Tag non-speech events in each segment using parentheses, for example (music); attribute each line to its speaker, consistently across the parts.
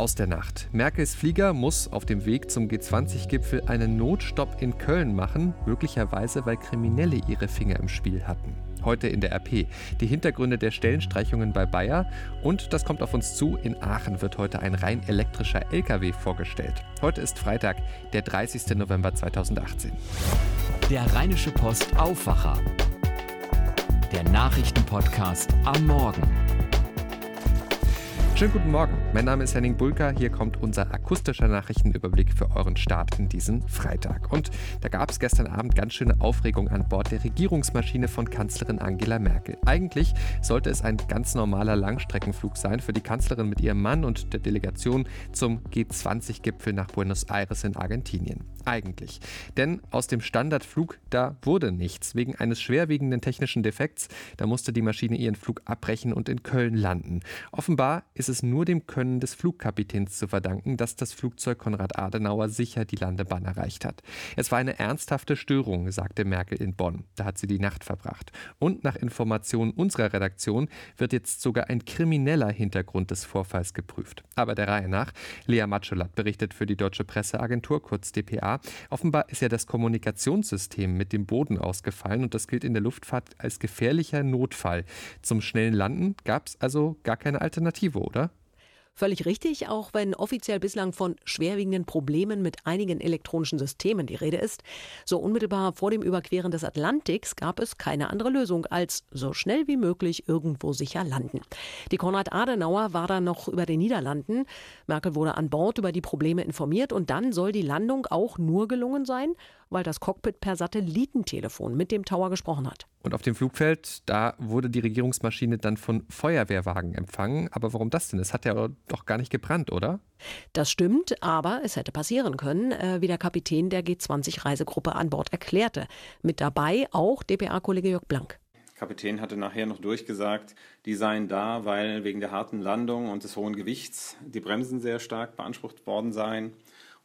Speaker 1: aus der Nacht. Merkels Flieger muss auf dem Weg zum G20-Gipfel einen Notstopp in Köln machen, möglicherweise weil Kriminelle ihre Finger im Spiel hatten. Heute in der RP. Die Hintergründe der Stellenstreichungen bei Bayer und das kommt auf uns zu. In Aachen wird heute ein rein elektrischer LKW vorgestellt. Heute ist Freitag, der 30. November 2018.
Speaker 2: Der Rheinische Post Aufwacher. Der Nachrichtenpodcast am Morgen.
Speaker 1: Schönen guten Morgen. Mein Name ist Henning Bulka. Hier kommt unser akustischer Nachrichtenüberblick für euren Start in diesen Freitag. Und da gab es gestern Abend ganz schöne Aufregung an Bord der Regierungsmaschine von Kanzlerin Angela Merkel. Eigentlich sollte es ein ganz normaler Langstreckenflug sein für die Kanzlerin mit ihrem Mann und der Delegation zum G20-Gipfel nach Buenos Aires in Argentinien. Eigentlich. Denn aus dem Standardflug, da wurde nichts. Wegen eines schwerwiegenden technischen Defekts, da musste die Maschine ihren Flug abbrechen und in Köln landen. Offenbar ist es nur dem Können des Flugkapitäns zu verdanken, dass das Flugzeug Konrad Adenauer sicher die Landebahn erreicht hat. Es war eine ernsthafte Störung, sagte Merkel in Bonn. Da hat sie die Nacht verbracht. Und nach Informationen unserer Redaktion wird jetzt sogar ein krimineller Hintergrund des Vorfalls geprüft. Aber der Reihe nach. Lea Matscholat berichtet für die Deutsche Presseagentur, kurz dpa. Offenbar ist ja das Kommunikationssystem mit dem Boden ausgefallen und das gilt in der Luftfahrt als gefährlicher Notfall. Zum schnellen Landen gab es also gar keine Alternative, oder?
Speaker 3: Völlig richtig, auch wenn offiziell bislang von schwerwiegenden Problemen mit einigen elektronischen Systemen die Rede ist. So unmittelbar vor dem Überqueren des Atlantiks gab es keine andere Lösung als so schnell wie möglich irgendwo sicher landen. Die Konrad Adenauer war dann noch über den Niederlanden. Merkel wurde an Bord über die Probleme informiert und dann soll die Landung auch nur gelungen sein, weil das Cockpit per Satellitentelefon mit dem Tower gesprochen hat.
Speaker 1: Und auf dem Flugfeld, da wurde die Regierungsmaschine dann von Feuerwehrwagen empfangen. Aber warum das denn? Es hat ja doch gar nicht gebrannt, oder?
Speaker 3: Das stimmt, aber es hätte passieren können, äh, wie der Kapitän der G20-Reisegruppe an Bord erklärte. Mit dabei auch DPA-Kollege Jörg Blank.
Speaker 4: Kapitän hatte nachher noch durchgesagt, die seien da, weil wegen der harten Landung und des hohen Gewichts die Bremsen sehr stark beansprucht worden seien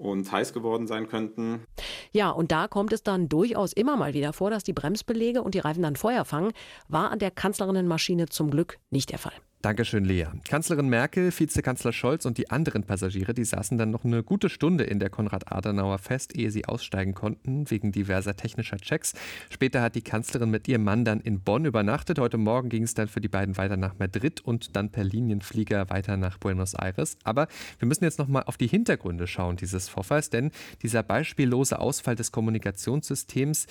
Speaker 4: und heiß geworden sein könnten.
Speaker 3: Ja, und da kommt es dann durchaus immer mal wieder vor, dass die Bremsbelege und die Reifen dann Feuer fangen. War an der Kanzlerinnenmaschine zum Glück nicht der Fall.
Speaker 1: Dankeschön, Lea. Kanzlerin Merkel, Vizekanzler Scholz und die anderen Passagiere, die saßen dann noch eine gute Stunde in der Konrad-Adenauer fest, ehe sie aussteigen konnten, wegen diverser technischer Checks. Später hat die Kanzlerin mit ihrem Mann dann in Bonn übernachtet. Heute Morgen ging es dann für die beiden weiter nach Madrid und dann per Linienflieger weiter nach Buenos Aires. Aber wir müssen jetzt nochmal auf die Hintergründe schauen dieses Vorfalls, denn dieser beispiellose Ausfall des Kommunikationssystems,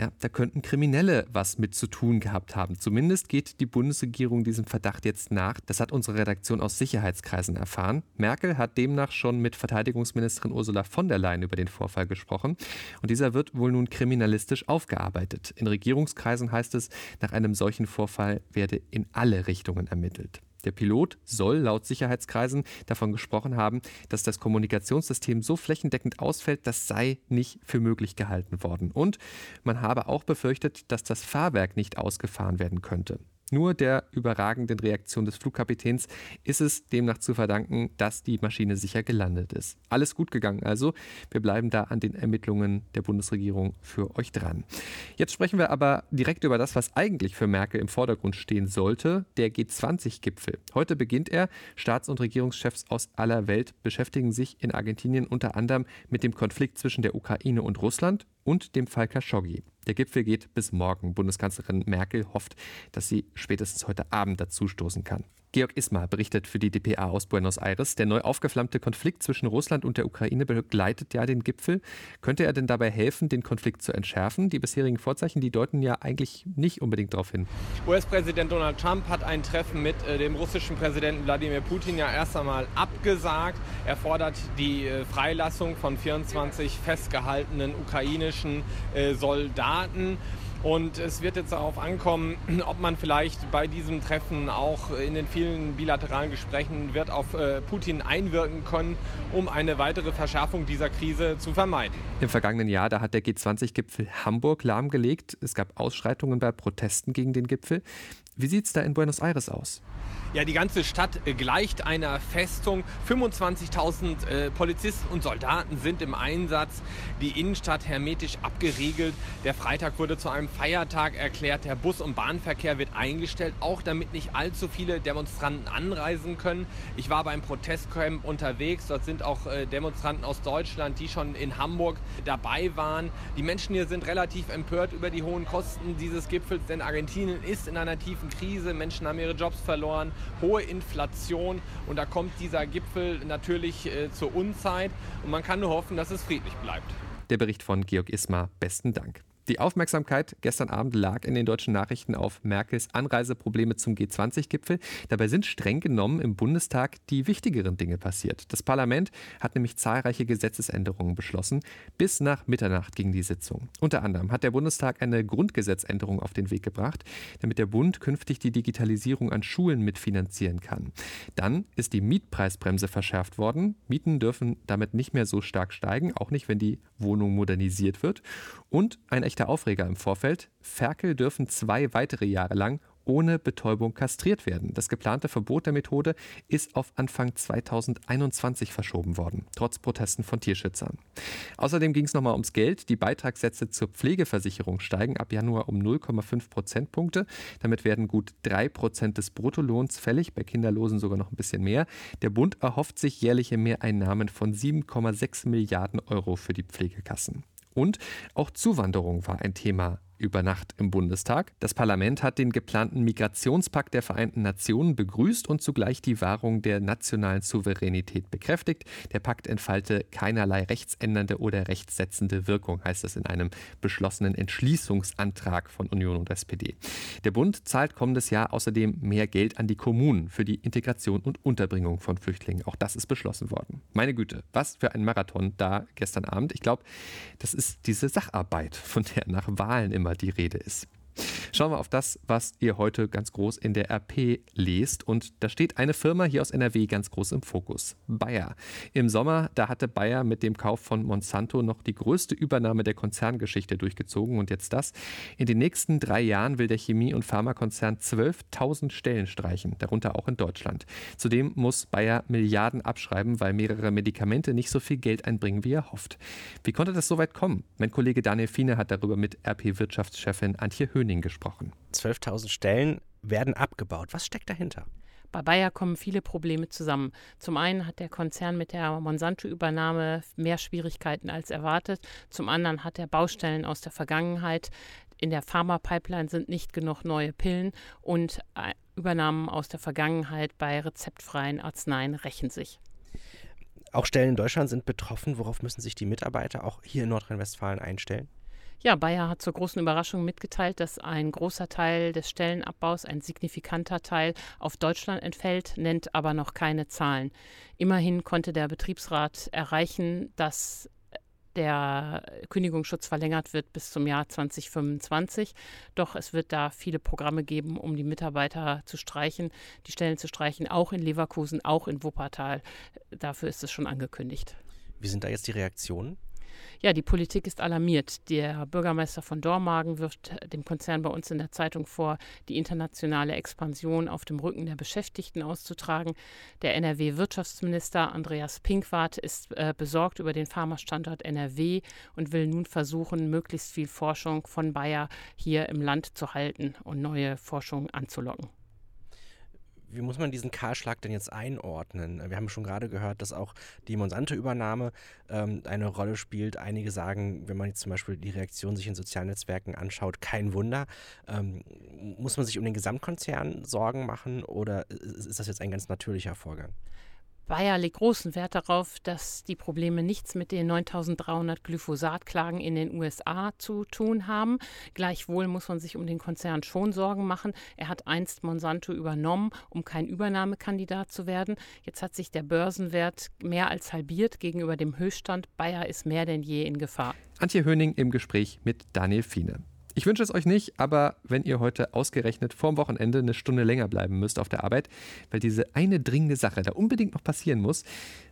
Speaker 1: ja, da könnten Kriminelle was mit zu tun gehabt haben. Zumindest geht die Bundesregierung diesem Verdacht jetzt nach. Das hat unsere Redaktion aus Sicherheitskreisen erfahren. Merkel hat demnach schon mit Verteidigungsministerin Ursula von der Leyen über den Vorfall gesprochen. Und dieser wird wohl nun kriminalistisch aufgearbeitet. In Regierungskreisen heißt es, nach einem solchen Vorfall werde in alle Richtungen ermittelt. Der Pilot soll laut Sicherheitskreisen davon gesprochen haben, dass das Kommunikationssystem so flächendeckend ausfällt, das sei nicht für möglich gehalten worden. Und man habe auch befürchtet, dass das Fahrwerk nicht ausgefahren werden könnte. Nur der überragenden Reaktion des Flugkapitäns ist es demnach zu verdanken, dass die Maschine sicher gelandet ist. Alles gut gegangen also. Wir bleiben da an den Ermittlungen der Bundesregierung für euch dran. Jetzt sprechen wir aber direkt über das, was eigentlich für Merkel im Vordergrund stehen sollte, der G20-Gipfel. Heute beginnt er. Staats- und Regierungschefs aus aller Welt beschäftigen sich in Argentinien unter anderem mit dem Konflikt zwischen der Ukraine und Russland und dem Fall Khashoggi. Der Gipfel geht bis morgen. Bundeskanzlerin Merkel hofft, dass sie spätestens heute Abend dazustoßen kann. Georg Ismar berichtet für die dpa aus Buenos Aires. Der neu aufgeflammte Konflikt zwischen Russland und der Ukraine begleitet ja den Gipfel. Könnte er denn dabei helfen, den Konflikt zu entschärfen? Die bisherigen Vorzeichen, die deuten ja eigentlich nicht unbedingt darauf hin.
Speaker 5: US-Präsident Donald Trump hat ein Treffen mit äh, dem russischen Präsidenten Wladimir Putin ja erst einmal abgesagt. Er fordert die äh, Freilassung von 24 festgehaltenen ukrainischen äh, Soldaten. Und es wird jetzt darauf ankommen, (clears throat) ob man vielleicht bei diesem Treffen auch in den vielen bilateralen Gesprächen wird auf äh, Putin einwirken können, um eine weitere Verschärfung dieser Krise zu vermeiden.
Speaker 1: Im vergangenen Jahr, da hat der G20-Gipfel Hamburg lahmgelegt. Es gab Ausschreitungen bei Protesten gegen den Gipfel. Wie sieht es da in Buenos Aires aus?
Speaker 5: Ja, die ganze Stadt gleicht einer Festung. 25.000 äh, Polizisten und Soldaten sind im Einsatz. Die Innenstadt hermetisch abgeriegelt. Der Freitag wurde zu einem Feiertag erklärt. Der Bus- und Bahnverkehr wird eingestellt, auch damit nicht allzu viele Demonstranten anreisen können. Ich war beim Protestcamp unterwegs. Dort sind auch äh, Demonstranten aus Deutschland, die schon in Hamburg dabei waren. Die Menschen hier sind relativ empört über die hohen Kosten dieses Gipfels, denn Argentinien ist in einer tiefen Krise. Menschen haben ihre Jobs verloren hohe Inflation und da kommt dieser Gipfel natürlich äh, zur Unzeit und man kann nur hoffen, dass es friedlich bleibt.
Speaker 1: Der Bericht von Georg Ismar, besten Dank. Die Aufmerksamkeit gestern Abend lag in den deutschen Nachrichten auf Merkels Anreiseprobleme zum G20-Gipfel. Dabei sind streng genommen im Bundestag die wichtigeren Dinge passiert. Das Parlament hat nämlich zahlreiche Gesetzesänderungen beschlossen. Bis nach Mitternacht ging die Sitzung. Unter anderem hat der Bundestag eine Grundgesetzänderung auf den Weg gebracht, damit der Bund künftig die Digitalisierung an Schulen mitfinanzieren kann. Dann ist die Mietpreisbremse verschärft worden. Mieten dürfen damit nicht mehr so stark steigen, auch nicht, wenn die Wohnung modernisiert wird. Und ein echter Aufreger im Vorfeld. Ferkel dürfen zwei weitere Jahre lang ohne Betäubung kastriert werden. Das geplante Verbot der Methode ist auf Anfang 2021 verschoben worden, trotz Protesten von Tierschützern. Außerdem ging es nochmal ums Geld. Die Beitragssätze zur Pflegeversicherung steigen ab Januar um 0,5 Prozentpunkte. Damit werden gut 3 Prozent des Bruttolohns fällig, bei Kinderlosen sogar noch ein bisschen mehr. Der Bund erhofft sich jährliche Mehreinnahmen von 7,6 Milliarden Euro für die Pflegekassen. Und auch Zuwanderung war ein Thema über Nacht im Bundestag. Das Parlament hat den geplanten Migrationspakt der Vereinten Nationen begrüßt und zugleich die Wahrung der nationalen Souveränität bekräftigt. Der Pakt entfalte keinerlei rechtsändernde oder rechtssetzende Wirkung, heißt es in einem beschlossenen Entschließungsantrag von Union und SPD. Der Bund zahlt kommendes Jahr außerdem mehr Geld an die Kommunen für die Integration und Unterbringung von Flüchtlingen. Auch das ist beschlossen worden. Meine Güte, was für ein Marathon da gestern Abend. Ich glaube, das ist diese Sacharbeit, von der nach Wahlen immer die Rede ist. Schauen wir auf das, was ihr heute ganz groß in der RP lest. Und da steht eine Firma hier aus NRW ganz groß im Fokus. Bayer. Im Sommer, da hatte Bayer mit dem Kauf von Monsanto noch die größte Übernahme der Konzerngeschichte durchgezogen. Und jetzt das. In den nächsten drei Jahren will der Chemie- und Pharmakonzern 12.000 Stellen streichen, darunter auch in Deutschland. Zudem muss Bayer Milliarden abschreiben, weil mehrere Medikamente nicht so viel Geld einbringen, wie er hofft. Wie konnte das so weit kommen? Mein Kollege Daniel Fiene hat darüber mit RP-Wirtschaftschefin Antje Höning gesprochen.
Speaker 6: 12.000 Stellen werden abgebaut. Was steckt dahinter?
Speaker 7: Bei Bayer kommen viele Probleme zusammen. Zum einen hat der Konzern mit der Monsanto-Übernahme mehr Schwierigkeiten als erwartet. Zum anderen hat er Baustellen aus der Vergangenheit. In der Pharma-Pipeline sind nicht genug neue Pillen und äh, Übernahmen aus der Vergangenheit bei rezeptfreien Arzneien rächen sich.
Speaker 6: Auch Stellen in Deutschland sind betroffen. Worauf müssen sich die Mitarbeiter auch hier in Nordrhein-Westfalen einstellen?
Speaker 7: Ja, Bayer hat zur großen Überraschung mitgeteilt, dass ein großer Teil des Stellenabbaus, ein signifikanter Teil, auf Deutschland entfällt, nennt aber noch keine Zahlen. Immerhin konnte der Betriebsrat erreichen, dass der Kündigungsschutz verlängert wird bis zum Jahr 2025. Doch es wird da viele Programme geben, um die Mitarbeiter zu streichen, die Stellen zu streichen, auch in Leverkusen, auch in Wuppertal. Dafür ist es schon angekündigt.
Speaker 6: Wie sind da jetzt die Reaktionen?
Speaker 7: Ja, die Politik ist alarmiert. Der Bürgermeister von Dormagen wirft dem Konzern bei uns in der Zeitung vor, die internationale Expansion auf dem Rücken der Beschäftigten auszutragen. Der NRW-Wirtschaftsminister Andreas Pinkwart ist äh, besorgt über den Pharmastandort NRW und will nun versuchen, möglichst viel Forschung von Bayer hier im Land zu halten und neue Forschung anzulocken
Speaker 6: wie muss man diesen Kahlschlag denn jetzt einordnen? Wir haben schon gerade gehört, dass auch die Monsanto-Übernahme ähm, eine Rolle spielt. Einige sagen, wenn man jetzt zum Beispiel die Reaktion sich in sozialen Netzwerken anschaut, kein Wunder. Ähm, muss man sich um den Gesamtkonzern Sorgen machen oder ist das jetzt ein ganz natürlicher Vorgang?
Speaker 7: Bayer legt großen Wert darauf, dass die Probleme nichts mit den 9300 Glyphosat-Klagen in den USA zu tun haben. Gleichwohl muss man sich um den Konzern schon Sorgen machen. Er hat einst Monsanto übernommen, um kein Übernahmekandidat zu werden. Jetzt hat sich der Börsenwert mehr als halbiert gegenüber dem Höchststand. Bayer ist mehr denn je in Gefahr.
Speaker 1: Antje Höning im Gespräch mit Daniel Fiene. Ich wünsche es euch nicht, aber wenn ihr heute ausgerechnet vorm Wochenende eine Stunde länger bleiben müsst auf der Arbeit, weil diese eine dringende Sache da unbedingt noch passieren muss,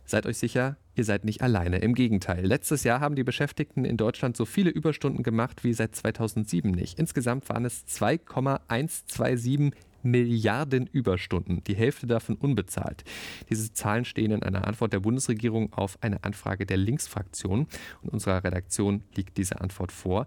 Speaker 1: seid euch sicher, ihr seid nicht alleine. Im Gegenteil. Letztes Jahr haben die Beschäftigten in Deutschland so viele Überstunden gemacht wie seit 2007 nicht. Insgesamt waren es 2,127 Milliarden Überstunden, die Hälfte davon unbezahlt. Diese Zahlen stehen in einer Antwort der Bundesregierung auf eine Anfrage der Linksfraktion. Und unserer Redaktion liegt diese Antwort vor.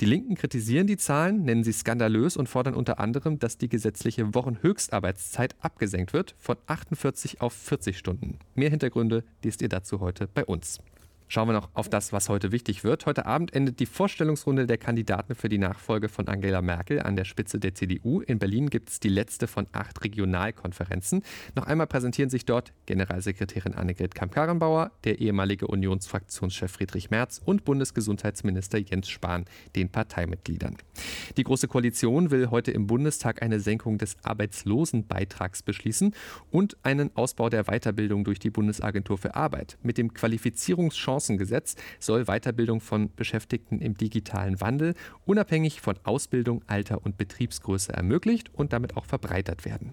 Speaker 1: Die Linken kritisieren die Zahlen, nennen sie skandalös und fordern unter anderem, dass die gesetzliche Wochenhöchstarbeitszeit abgesenkt wird von 48 auf 40 Stunden. Mehr Hintergründe liest ihr dazu heute bei uns. Schauen wir noch auf das, was heute wichtig wird. Heute Abend endet die Vorstellungsrunde der Kandidaten für die Nachfolge von Angela Merkel an der Spitze der CDU. In Berlin gibt es die letzte von acht Regionalkonferenzen. Noch einmal präsentieren sich dort Generalsekretärin Annegret Kamp-Karrenbauer, der ehemalige Unionsfraktionschef Friedrich Merz und Bundesgesundheitsminister Jens Spahn, den Parteimitgliedern. Die Große Koalition will heute im Bundestag eine Senkung des Arbeitslosenbeitrags beschließen und einen Ausbau der Weiterbildung durch die Bundesagentur für Arbeit. Mit dem Qualifizierungschancen Chancengesetz soll Weiterbildung von Beschäftigten im digitalen Wandel unabhängig von Ausbildung, Alter und Betriebsgröße ermöglicht und damit auch verbreitert werden.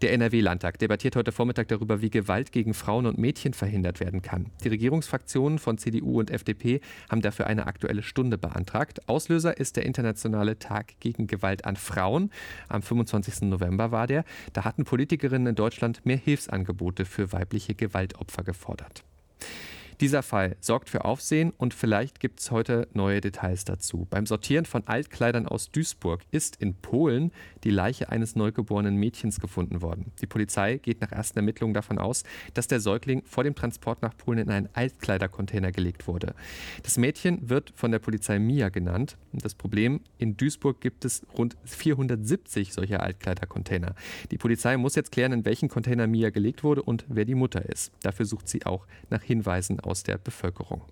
Speaker 1: Der NRW-Landtag debattiert heute Vormittag darüber, wie Gewalt gegen Frauen und Mädchen verhindert werden kann. Die Regierungsfraktionen von CDU und FDP haben dafür eine aktuelle Stunde beantragt. Auslöser ist der internationale Tag gegen Gewalt an Frauen. Am 25. November war der. Da hatten Politikerinnen in Deutschland mehr Hilfsangebote für weibliche Gewaltopfer gefordert. Dieser Fall sorgt für Aufsehen und vielleicht gibt es heute neue Details dazu. Beim Sortieren von Altkleidern aus Duisburg ist in Polen die Leiche eines neugeborenen Mädchens gefunden worden. Die Polizei geht nach ersten Ermittlungen davon aus, dass der Säugling vor dem Transport nach Polen in einen Altkleidercontainer gelegt wurde. Das Mädchen wird von der Polizei Mia genannt. Das Problem, in Duisburg gibt es rund 470 solcher Altkleidercontainer. Die Polizei muss jetzt klären, in welchen Container Mia gelegt wurde und wer die Mutter ist. Dafür sucht sie auch nach Hinweisen aus der Bevölkerung.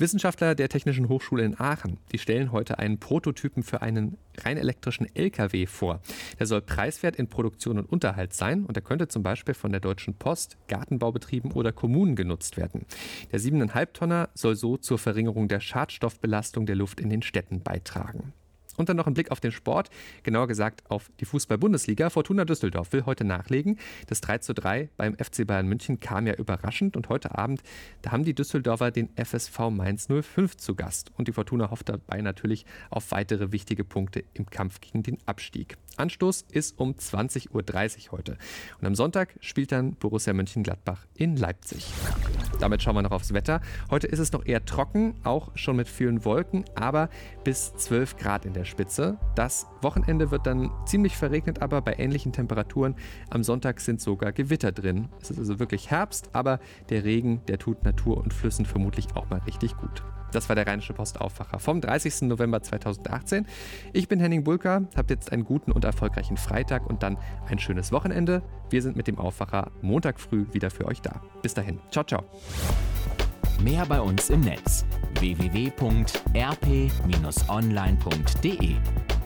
Speaker 1: Wissenschaftler der Technischen Hochschule in Aachen, die stellen heute einen Prototypen für einen rein elektrischen LKW vor. Der soll preiswert in Produktion und Unterhalt sein und er könnte zum Beispiel von der Deutschen Post, Gartenbaubetrieben oder Kommunen genutzt werden. Der 7,5 Tonner soll so zur Verringerung der Schadstoffbelastung der Luft in den Städten beitragen. Und dann noch ein Blick auf den Sport, genauer gesagt auf die Fußball-Bundesliga. Fortuna Düsseldorf will heute nachlegen. Das 3 zu 3 beim FC Bayern München kam ja überraschend und heute Abend, da haben die Düsseldorfer den FSV Mainz 05 zu Gast. Und die Fortuna hofft dabei natürlich auf weitere wichtige Punkte im Kampf gegen den Abstieg. Anstoß ist um 20.30 Uhr heute. Und am Sonntag spielt dann Borussia Mönchengladbach in Leipzig. Damit schauen wir noch aufs Wetter. Heute ist es noch eher trocken, auch schon mit vielen Wolken, aber bis 12 Grad in der Spitze. Das Wochenende wird dann ziemlich verregnet, aber bei ähnlichen Temperaturen. Am Sonntag sind sogar Gewitter drin. Es ist also wirklich Herbst, aber der Regen, der tut Natur und Flüssen vermutlich auch mal richtig gut. Das war der Rheinische Postaufwacher vom 30. November 2018. Ich bin Henning Bulka, habt jetzt einen guten und erfolgreichen Freitag und dann ein schönes Wochenende. Wir sind mit dem Aufwacher Montag früh wieder für euch da. Bis dahin. Ciao, ciao.
Speaker 2: Mehr bei uns im Netz www.rp-online.de